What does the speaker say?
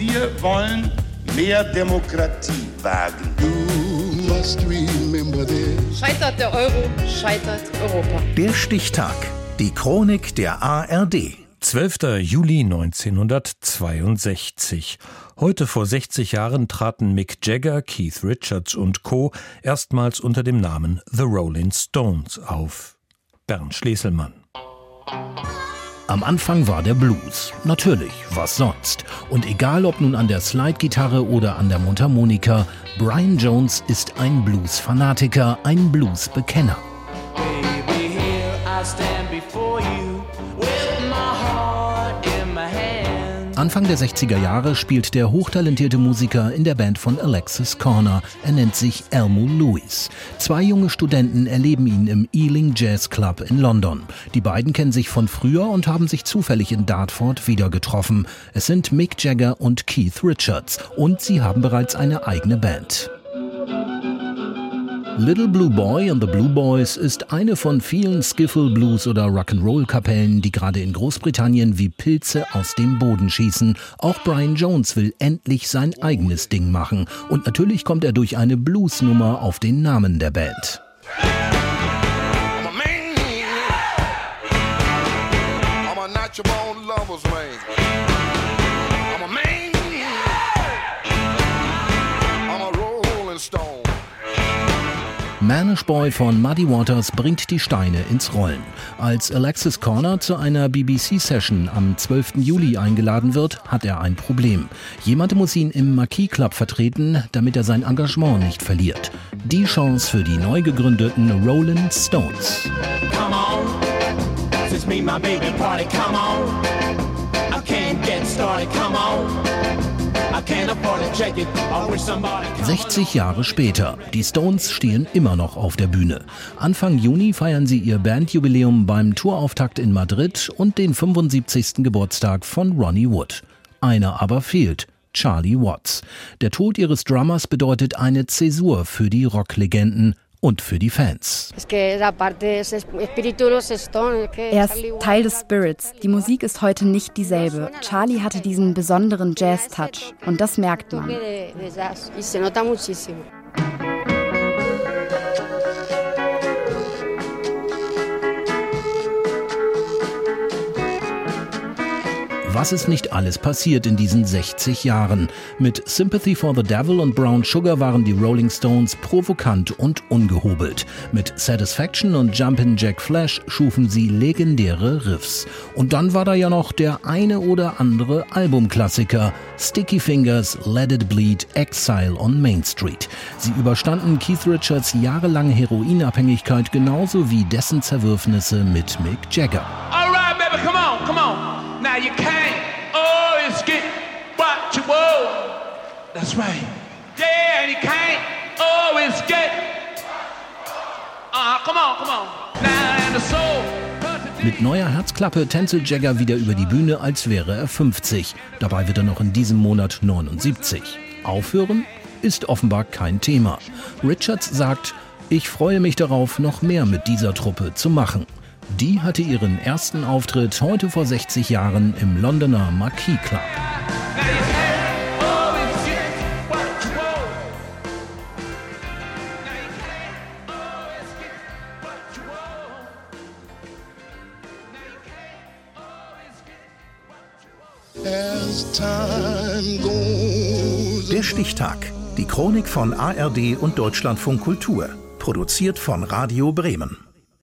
Wir wollen mehr Demokratie wagen. Scheitert der Euro, scheitert Europa. Der Stichtag. Die Chronik der ARD. 12. Juli 1962. Heute vor 60 Jahren traten Mick Jagger, Keith Richards und Co. erstmals unter dem Namen The Rolling Stones auf. Bernd Schleselmann. Am Anfang war der Blues. Natürlich, was sonst? Und egal ob nun an der Slide-Gitarre oder an der Mundharmonika, Brian Jones ist ein Blues-Fanatiker, ein Blues-Bekenner. Baby, Anfang der 60er Jahre spielt der hochtalentierte Musiker in der Band von Alexis Corner. Er nennt sich Elmo Lewis. Zwei junge Studenten erleben ihn im Ealing Jazz Club in London. Die beiden kennen sich von früher und haben sich zufällig in Dartford wieder getroffen. Es sind Mick Jagger und Keith Richards und sie haben bereits eine eigene Band. Little Blue Boy and the Blue Boys ist eine von vielen Skiffle Blues oder Rock'n'Roll Kapellen, die gerade in Großbritannien wie Pilze aus dem Boden schießen. Auch Brian Jones will endlich sein eigenes Ding machen und natürlich kommt er durch eine Bluesnummer auf den Namen der Band. Manish Boy von Muddy Waters bringt die Steine ins Rollen. Als Alexis Corner zu einer BBC-Session am 12. Juli eingeladen wird, hat er ein Problem. Jemand muss ihn im Marquis Club vertreten, damit er sein Engagement nicht verliert. Die Chance für die neu gegründeten Rolling Stones. Come on. 60 Jahre später. Die Stones stehen immer noch auf der Bühne. Anfang Juni feiern sie ihr Bandjubiläum beim Tourauftakt in Madrid und den 75. Geburtstag von Ronnie Wood. Einer aber fehlt. Charlie Watts. Der Tod ihres Drummers bedeutet eine Zäsur für die Rocklegenden und für die Fans. Er ist Teil des Spirits. Die Musik ist heute nicht dieselbe. Charlie hatte diesen besonderen Jazz-Touch und das merkt man. Was ist nicht alles passiert in diesen 60 Jahren? Mit Sympathy for the Devil und Brown Sugar waren die Rolling Stones provokant und ungehobelt. Mit Satisfaction und Jumpin' Jack Flash schufen sie legendäre Riffs. Und dann war da ja noch der eine oder andere Albumklassiker. Sticky Fingers, Let It Bleed, Exile on Main Street. Sie überstanden Keith Richards jahrelange Heroinabhängigkeit genauso wie dessen Zerwürfnisse mit Mick Jagger. You can't always get what you want. That's right. Yeah, and you can't always get. Uh, come on, come on. Now and the soul. Mit neuer Herzklappe tänzelt Jagger wieder über die Bühne, als wäre er 50. Dabei wird er noch in diesem Monat 79. Aufhören ist offenbar kein Thema. Richards sagt, ich freue mich darauf, noch mehr mit dieser Truppe zu machen. Die hatte ihren ersten Auftritt heute vor 60 Jahren im Londoner Marquis Club. Der Stichtag. Die Chronik von ARD und Deutschlandfunk Kultur. Produziert von Radio Bremen.